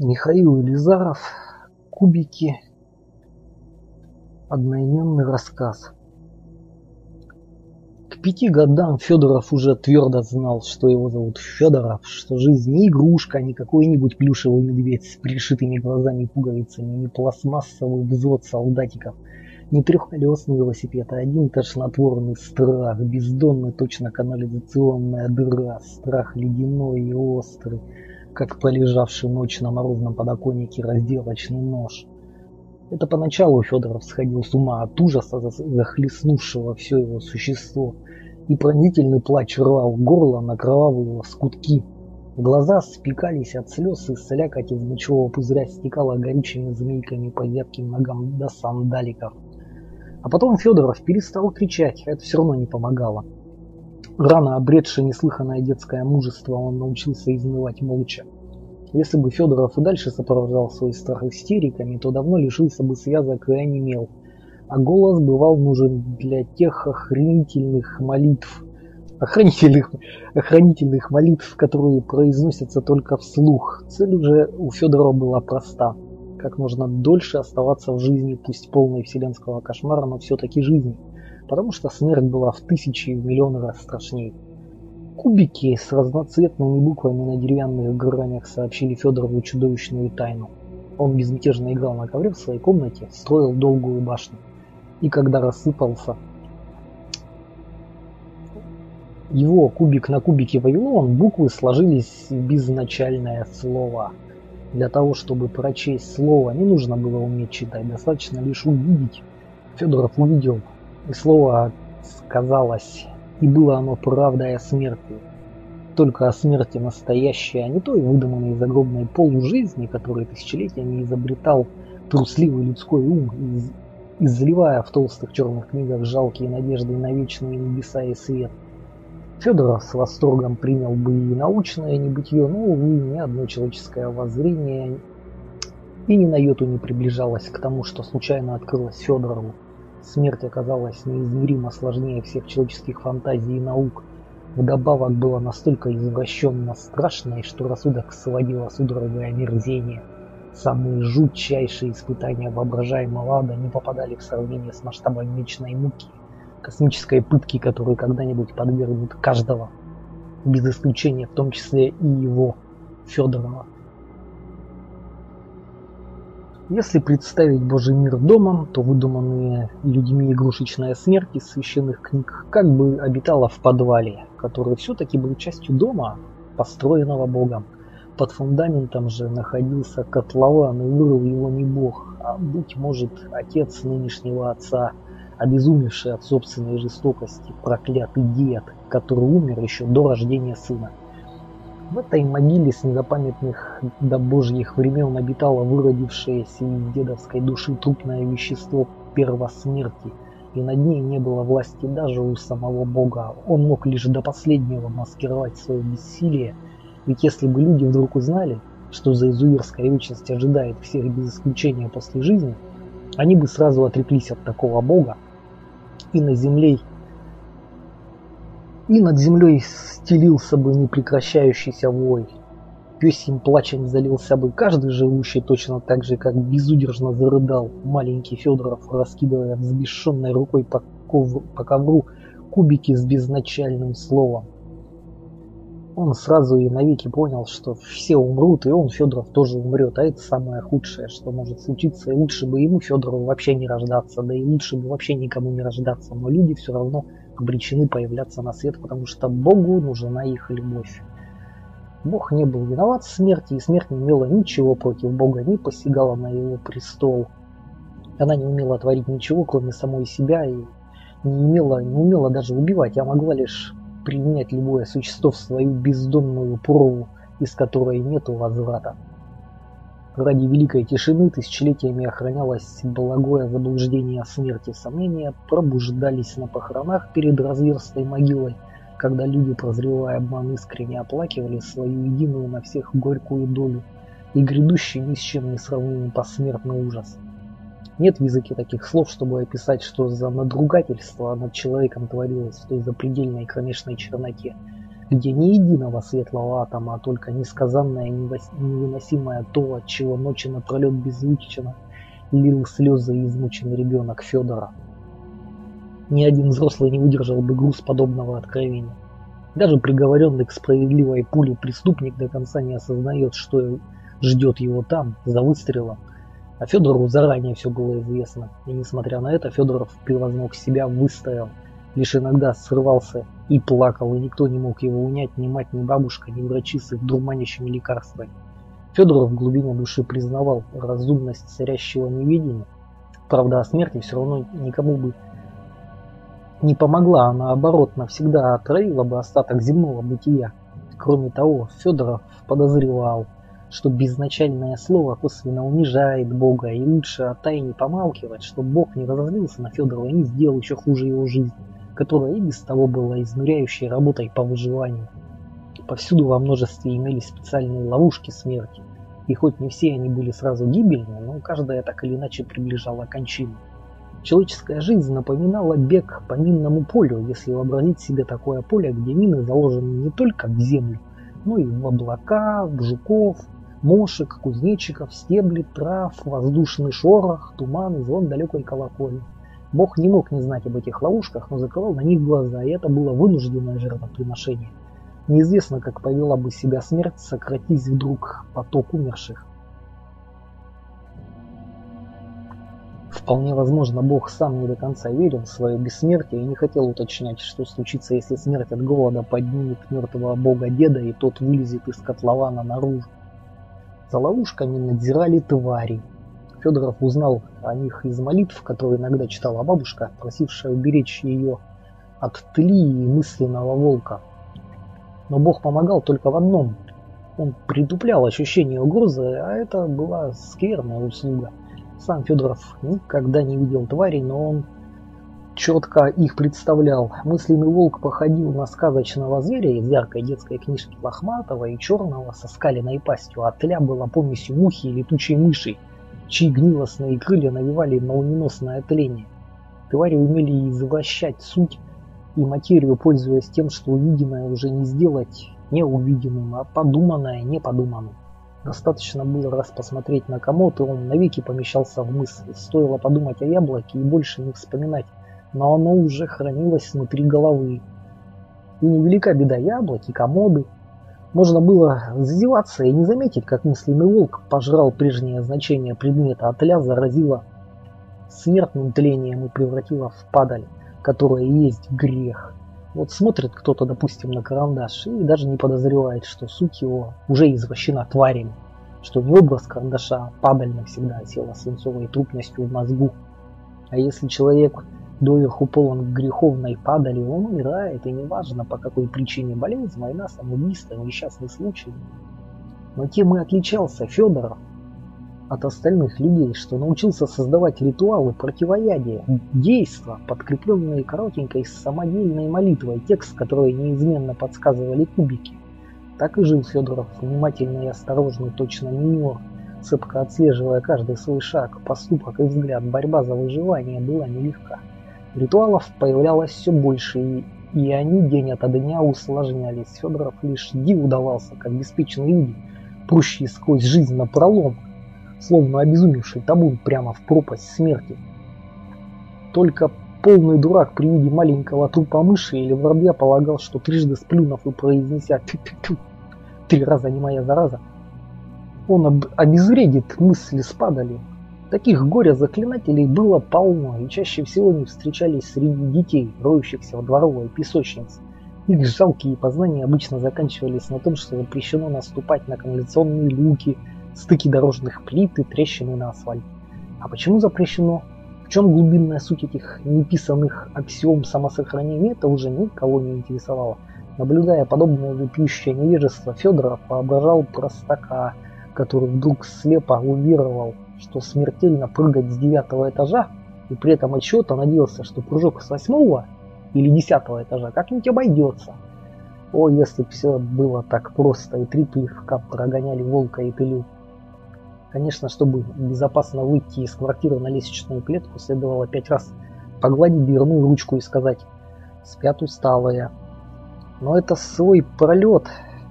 Михаил Елизаров «Кубики. Одноименный рассказ». К пяти годам Федоров уже твердо знал, что его зовут Федоров, что жизнь не игрушка, не какой-нибудь плюшевый медведь с пришитыми глазами и пуговицами, не пластмассовый взвод солдатиков, не трехколесный велосипед, а один тошнотворный страх, бездонный точно канализационная дыра, страх ледяной и острый, как полежавший ночь на морозном подоконнике разделочный нож. Это поначалу Федоров сходил с ума от ужаса, захлестнувшего все его существо, и пронзительный плач рвал горло на кровавые лоскутки. Глаза спекались от слез, и слякоть из мочевого пузыря стекала горючими змейками по ветким ногам до сандаликов. А потом Федоров перестал кричать, это все равно не помогало. Рано обретший неслыханное детское мужество, он научился изнывать молча. Если бы Федоров и дальше сопровождал свой страх истериками, то давно лишился бы связок и онемел. А голос бывал нужен для тех охранительных молитв, охранительных, охранительных молитв, которые произносятся только вслух. Цель уже у Федорова была проста. Как можно дольше оставаться в жизни, пусть полной вселенского кошмара, но все-таки жизни. Потому что смерть была в тысячи и в миллионы раз страшнее. Кубики с разноцветными буквами на деревянных гранях сообщили Федорову чудовищную тайну. Он безмятежно играл на ковре в своей комнате, строил долгую башню. И когда рассыпался его кубик на кубике Вавилон, буквы сложились в безначальное слово. Для того, чтобы прочесть слово, не нужно было уметь читать, достаточно лишь увидеть. Федоров увидел, и слово сказалось и было оно правдой о смерти. Только о смерти настоящей, а не той выдуманной загробной полужизни, которую тысячелетиями изобретал трусливый людской ум, из, изливая в толстых черных книгах жалкие надежды на вечные небеса и свет. Федоров с восторгом принял бы и научное небытие, но, увы, ни одно человеческое воззрение и ни на йоту не приближалось к тому, что случайно открылось Федорову. Смерть оказалась неизмеримо сложнее всех человеческих фантазий и наук. Вдобавок было настолько извращенно страшное, что рассудок сводило судорогое омерзение. Самые жутчайшие испытания воображаемого ада не попадали в сравнение с масштабом вечной муки, космической пытки, которую когда-нибудь подвергнут каждого, без исключения, в том числе и его, Федорова. Если представить Божий мир домом, то выдуманные людьми игрушечная смерть из священных книг как бы обитала в подвале, который все-таки был частью дома, построенного Богом. Под фундаментом же находился котлован, и вырыл его не Бог, а, быть может, отец нынешнего отца, обезумевший от собственной жестокости, проклятый дед, который умер еще до рождения сына. В этой могиле с незапамятных до божьих времен обитало выродившееся из дедовской души трупное вещество первосмерти, и над ней не было власти даже у самого Бога. Он мог лишь до последнего маскировать свое бессилие, ведь если бы люди вдруг узнали, что за изуверская вечность ожидает всех без исключения после жизни, они бы сразу отреклись от такого Бога, и на земле и над землей стелился бы непрекращающийся вой. Песьим плачем залился бы каждый живущий точно так же, как безудержно зарыдал маленький Федоров, раскидывая взбешенной рукой по, ковру, по ковру кубики с безначальным словом. Он сразу и навеки понял, что все умрут, и он, Федоров, тоже умрет. А это самое худшее, что может случиться. И лучше бы ему, Федорову, вообще не рождаться, да и лучше бы вообще никому не рождаться. Но люди все равно обречены появляться на свет, потому что Богу нужна их любовь. Бог не был виноват в смерти, и смерть не имела ничего против Бога, не посягала на его престол. Она не умела творить ничего, кроме самой себя, и не умела, не умела даже убивать, а могла лишь принять любое существо в свою бездонную прову, из которой нету возврата. Ради великой тишины тысячелетиями охранялось благое заблуждение о смерти. Сомнения пробуждались на похоронах перед разверстой могилой, когда люди, прозревая обман, искренне оплакивали свою единую на всех горькую долю и грядущий ни с чем не сравнимый посмертный ужас. Нет в языке таких слов, чтобы описать, что за надругательство над человеком творилось в той запредельной кромешной черноте. Где ни единого светлого атома, а только несказанное невыносимое то, от чего ночи напролет беззвучно лил слезы измученный ребенок Федора. Ни один взрослый не выдержал бы груз подобного откровения. Даже приговоренный к справедливой пуле преступник до конца не осознает, что ждет его там, за выстрелом. А Федору заранее все было известно. И несмотря на это, Федоров превозног себя, выстоял. Лишь иногда срывался и плакал, и никто не мог его унять, ни мать, ни бабушка, ни врачи с их дурманящими лекарствами. Федоров в глубине души признавал разумность царящего неведения. Правда, о смерти все равно никому бы не помогла, а наоборот навсегда отравила бы остаток земного бытия. Кроме того, Федоров подозревал, что безначальное слово косвенно унижает Бога, и лучше о тайне помалкивать, чтобы Бог не разозлился на Федорова и не сделал еще хуже его жизнь, которая и без того была изнуряющей работой по выживанию. Повсюду во множестве имелись специальные ловушки смерти, и хоть не все они были сразу гибельны, но каждая так или иначе приближала кончину. Человеческая жизнь напоминала бег по минному полю, если вообразить себе такое поле, где мины заложены не только в землю, но и в облака, в жуков, мошек, кузнечиков, стебли, трав, воздушный шорох, туман звон далекой колокольни. Бог не мог не знать об этих ловушках, но закрывал на них глаза, и это было вынужденное жертвоприношение. Неизвестно, как повела бы себя смерть, сократись вдруг поток умерших. Вполне возможно, Бог сам не до конца верил в свое бессмертие и не хотел уточнять, что случится, если смерть от голода поднимет мертвого бога деда и тот вылезет из котлована наружу. За ловушками надзирали твари. Федоров узнал о них из молитв, которые иногда читала бабушка, просившая уберечь ее от тли и мысленного волка. Но Бог помогал только в одном. Он притуплял ощущение угрозы, а это была скверная услуга. Сам Федоров никогда не видел тварей, но он четко их представлял. Мысленный волк походил на сказочного зверя из яркой детской книжки лохматого и черного со скаленной пастью, а тля была помесью мухи и летучей мыши, чьи гнилостные крылья навевали молниеносное тление. Твари умели извращать суть и материю, пользуясь тем, что увиденное уже не сделать неувиденным, а подуманное неподуманным. Достаточно было раз посмотреть на комод, и он навеки помещался в мысли. Стоило подумать о яблоке и больше не вспоминать, но оно уже хранилось внутри головы. И невелика беда яблоки, комоды. Можно было зазеваться и не заметить, как мысленный волк пожрал прежнее значение предмета, а тля заразила смертным тлением и превратила в падаль, которая есть грех. Вот смотрит кто-то, допустим, на карандаш и даже не подозревает, что суть его уже извращена тварями, что не образ карандаша, а падаль навсегда осела свинцовой трупностью в мозгу. А если человек доверху полон греховной падали, он умирает, и неважно по какой причине болезнь, война, самоубийство, несчастный случай. Но тем и отличался Федоров, от остальных людей, что научился создавать ритуалы противоядия, действа, подкрепленные коротенькой самодельной молитвой, текст, который неизменно подсказывали кубики. Так и жил Федоров, внимательный и осторожный, точно минер, цепко отслеживая каждый свой шаг, поступок и взгляд. Борьба за выживание была нелегка. Ритуалов появлялось все больше, и, и они день ото дня усложнялись. Федоров лишь диву давался, как беспечные люди, прущие сквозь жизнь на пролом, словно обезумевший табун прямо в пропасть смерти. Только полный дурак при виде маленького трупа мыши или воробья полагал, что трижды сплюнув и произнеся -тю, три раза не моя зараза, он об обезвредит мысли спадали. Таких горя-заклинателей было полно, и чаще всего они встречались среди детей, роющихся в дворовой песочнице. Их жалкие познания обычно заканчивались на том, что запрещено наступать на канализационные люки, стыки дорожных плит и трещины на асфальте. А почему запрещено? В чем глубинная суть этих неписанных аксиом самосохранения, это уже никого не интересовало. Наблюдая подобное выпьющее невежество, Федоров воображал простака, который вдруг слепо уверовал, что смертельно прыгать с девятого этажа, и при этом отчета надеялся, что прыжок с восьмого или десятого этажа как-нибудь обойдется. О, если бы все было так просто, и три плевка прогоняли волка и пылю. Конечно, чтобы безопасно выйти из квартиры на лестничную клетку, следовало пять раз погладить дверную ручку и сказать «Спят усталые». Но это свой пролет,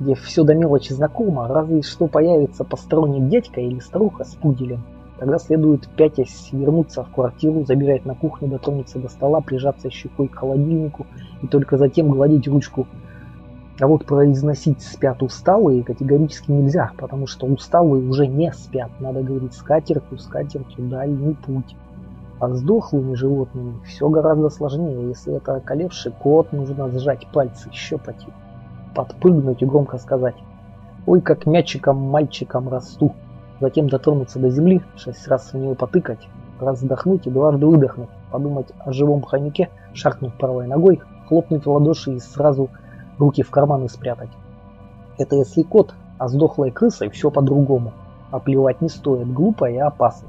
где все до мелочи знакомо, разве что появится посторонний дядька или старуха с пуделем. Тогда следует пятясь вернуться в квартиру, забежать на кухню, дотронуться до стола, прижаться щекой к холодильнику и только затем гладить ручку. А вот произносить «спят усталые» категорически нельзя, потому что усталые уже не спят. Надо говорить «скатертью, скатертью, дальний путь». А с дохлыми животными все гораздо сложнее. Если это околевший кот, нужно сжать пальцы, щепать, подпрыгнуть и громко сказать «Ой, как мячиком мальчиком расту». Затем дотронуться до земли, шесть раз в нее потыкать, раз вдохнуть и дважды выдохнуть, подумать о живом хомяке, шаркнуть правой ногой, хлопнуть в ладоши и сразу руки в карманы спрятать. Это если кот, а с дохлой крысой все по-другому. А плевать не стоит, глупо и опасно.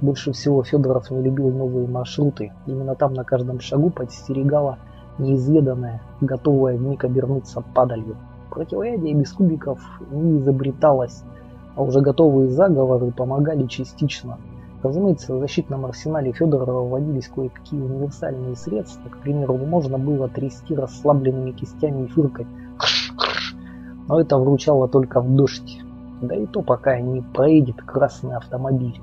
Больше всего Федоров не любил новые маршруты. Именно там на каждом шагу подстерегала неизведанная, готовая вмиг обернуться падалью. Противоядие без кубиков не изобреталось, а уже готовые заговоры помогали частично. Разумеется, в защитном арсенале Федорова вводились кое-какие универсальные средства. К примеру, можно было трясти расслабленными кистями и фыркать. Но это вручало только в дождь. Да и то пока не проедет красный автомобиль.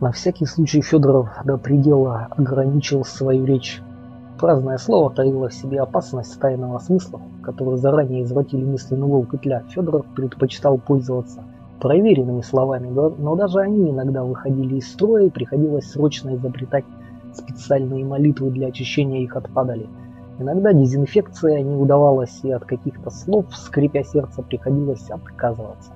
На всякий случай Федоров до предела ограничил свою речь. Праздное слово таило в себе опасность тайного смысла, который заранее извратили мысленный волк и тля. Федоров предпочитал пользоваться проверенными словами, но даже они иногда выходили из строя и приходилось срочно изобретать специальные молитвы для очищения их от падали. Иногда дезинфекция не удавалась и от каких-то слов, скрипя сердце, приходилось отказываться.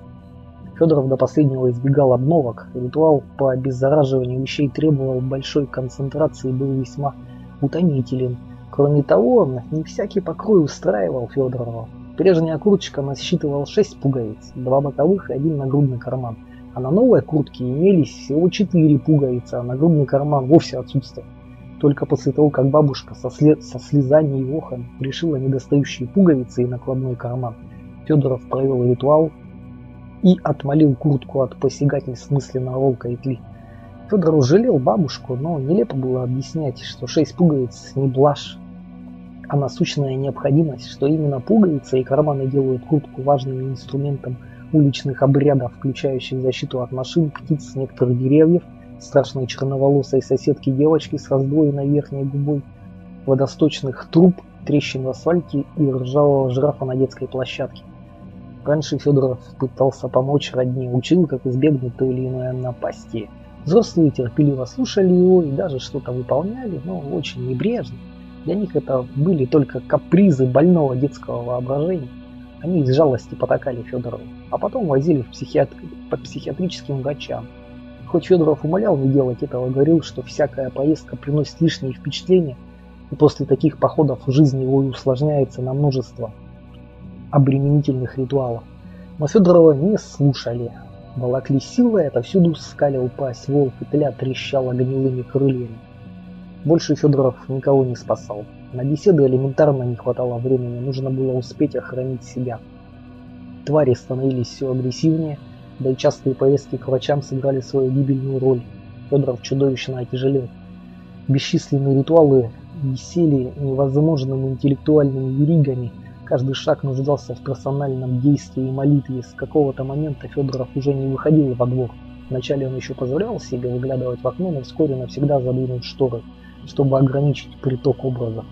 Федоров до последнего избегал обновок. Ритуал по обеззараживанию вещей требовал большой концентрации и был весьма утомителен. Кроме того, не всякий покрой устраивал Федорова. Прежняя курточка насчитывала 6 пуговиц, два боковых и один нагрудный карман. А на новой куртке имелись всего 4 пуговицы, а нагрудный карман вовсе отсутствовал. Только после того, как бабушка со, слез... со слезами и охом решила недостающие пуговицы и накладной карман, Федоров провел ритуал, и отмолил куртку от посягательств мысленного волка и тли. Федор жалел бабушку, но нелепо было объяснять, что шесть пуговиц не блажь, а насущная необходимость, что именно пуговицы и карманы делают куртку важным инструментом уличных обрядов, включающих защиту от машин, птиц, некоторых деревьев, страшной черноволосой соседки девочки с раздвоенной верхней губой, водосточных труб, трещин в асфальте и ржавого жирафа на детской площадке. Раньше Федоров пытался помочь родне, учил, как избегнуть той или иной напасти. Взрослые терпеливо слушали его и даже что-то выполняли, но очень небрежно. Для них это были только капризы больного детского воображения. Они из жалости потакали Федорову, а потом возили в психиатр... по психиатрическим врачам. Хоть Федоров умолял не делать этого, говорил, что всякая поездка приносит лишние впечатления, и после таких походов жизнь его и усложняется на множество обременительных ритуалов. Но Федорова не слушали. Волокли силой, отовсюду скалил пасть волк и тля трещала гнилыми крыльями. Больше Федоров никого не спасал. На беседы элементарно не хватало времени, нужно было успеть охранить себя. Твари становились все агрессивнее, да и частые поездки к врачам сыграли свою гибельную роль. Федоров чудовищно отяжелел. Бесчисленные ритуалы висели невозможными интеллектуальными веригами, Каждый шаг нуждался в персональном действии и молитве. С какого-то момента Федоров уже не выходил во двор. Вначале он еще позволял себе выглядывать в окно, но вскоре навсегда задвинул шторы, чтобы ограничить приток образа.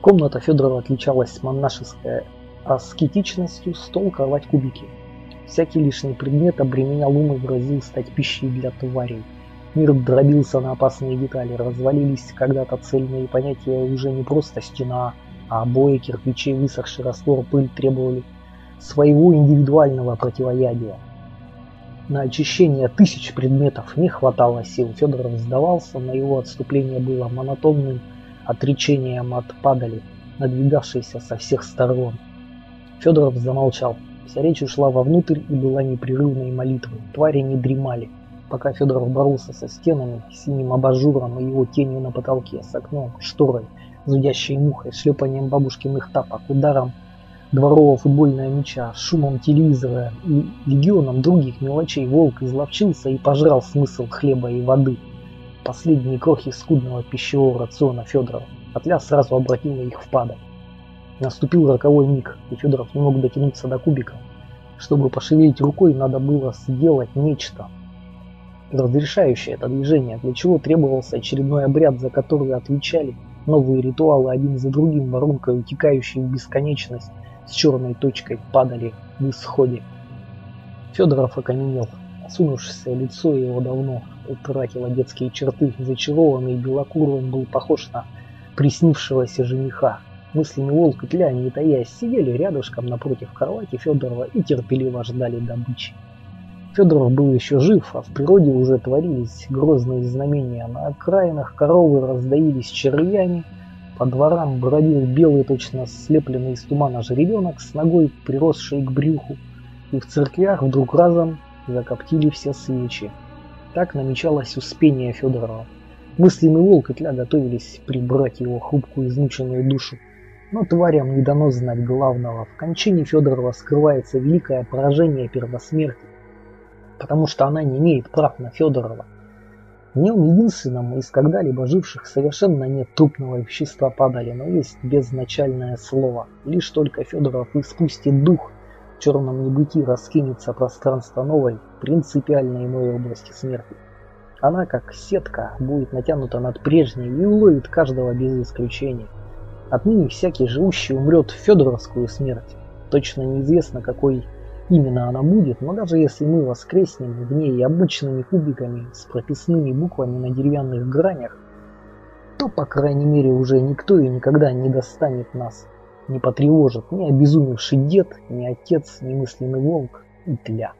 Комната Федорова отличалась монашеской аскетичностью, стол, кровать, кубики. Всякий лишний предмет обременял ум и грозил стать пищей для тварей. Мир дробился на опасные детали, развалились когда-то цельные понятия уже не просто стена, а обои, кирпичи, высохший раствор, пыль требовали своего индивидуального противоядия. На очищение тысяч предметов не хватало сил. Федоров сдавался, но его отступление было монотонным отречением от падали, надвигавшейся со всех сторон. Федоров замолчал. Вся речь ушла вовнутрь и была непрерывной молитвой. Твари не дремали. Пока Федоров боролся со стенами, синим абажуром и его тенью на потолке, с окном, шторой, зудящей мухой, шлепанием бабушкиных тапок, ударом дворового футбольного мяча, шумом телевизора и легионом других мелочей волк изловчился и пожрал смысл хлеба и воды. Последние крохи скудного пищевого рациона Федорова. Отля сразу обратила их в падаль. Наступил роковой миг, и Федоров не мог дотянуться до кубика. Чтобы пошевелить рукой, надо было сделать нечто, разрешающее это движение, для чего требовался очередной обряд, за который отвечали новые ритуалы один за другим, воронкой утекающие в бесконечность, с черной точкой падали в исходе. Федоров окаменел. Осунувшееся лицо его давно утратило детские черты. Зачарованный белокурый он был похож на приснившегося жениха. Мыслями волк и тля, не таясь, сидели рядышком напротив кровати Федорова и терпеливо ждали добычи. Федоров был еще жив, а в природе уже творились грозные знамения. На окраинах коровы раздаились червями, по дворам бродил белый, точно слепленный из тумана жеребенок с ногой, приросшей к брюху, и в церквях вдруг разом закоптили все свечи. Так намечалось успение Федорова. Мысленный волк и тля готовились прибрать его хрупкую измученную душу. Но тварям не дано знать главного. В кончине Федорова скрывается великое поражение первосмерти, потому что она не имеет прав на Федорова. В нем единственном из когда-либо живших совершенно нет трупного вещества падали, но есть безначальное слово. Лишь только Федоров испустит дух, в черном небытии раскинется пространство новой, принципиально иной области смерти. Она, как сетка, будет натянута над прежней и уловит каждого без исключения. Отныне всякий живущий умрет в Федоровскую смерть. Точно неизвестно, какой именно она будет, но даже если мы воскреснем в ней обычными кубиками с прописными буквами на деревянных гранях, то, по крайней мере, уже никто и никогда не достанет нас не потревожит ни обезумевший дед, ни отец, ни мысленный волк и тля.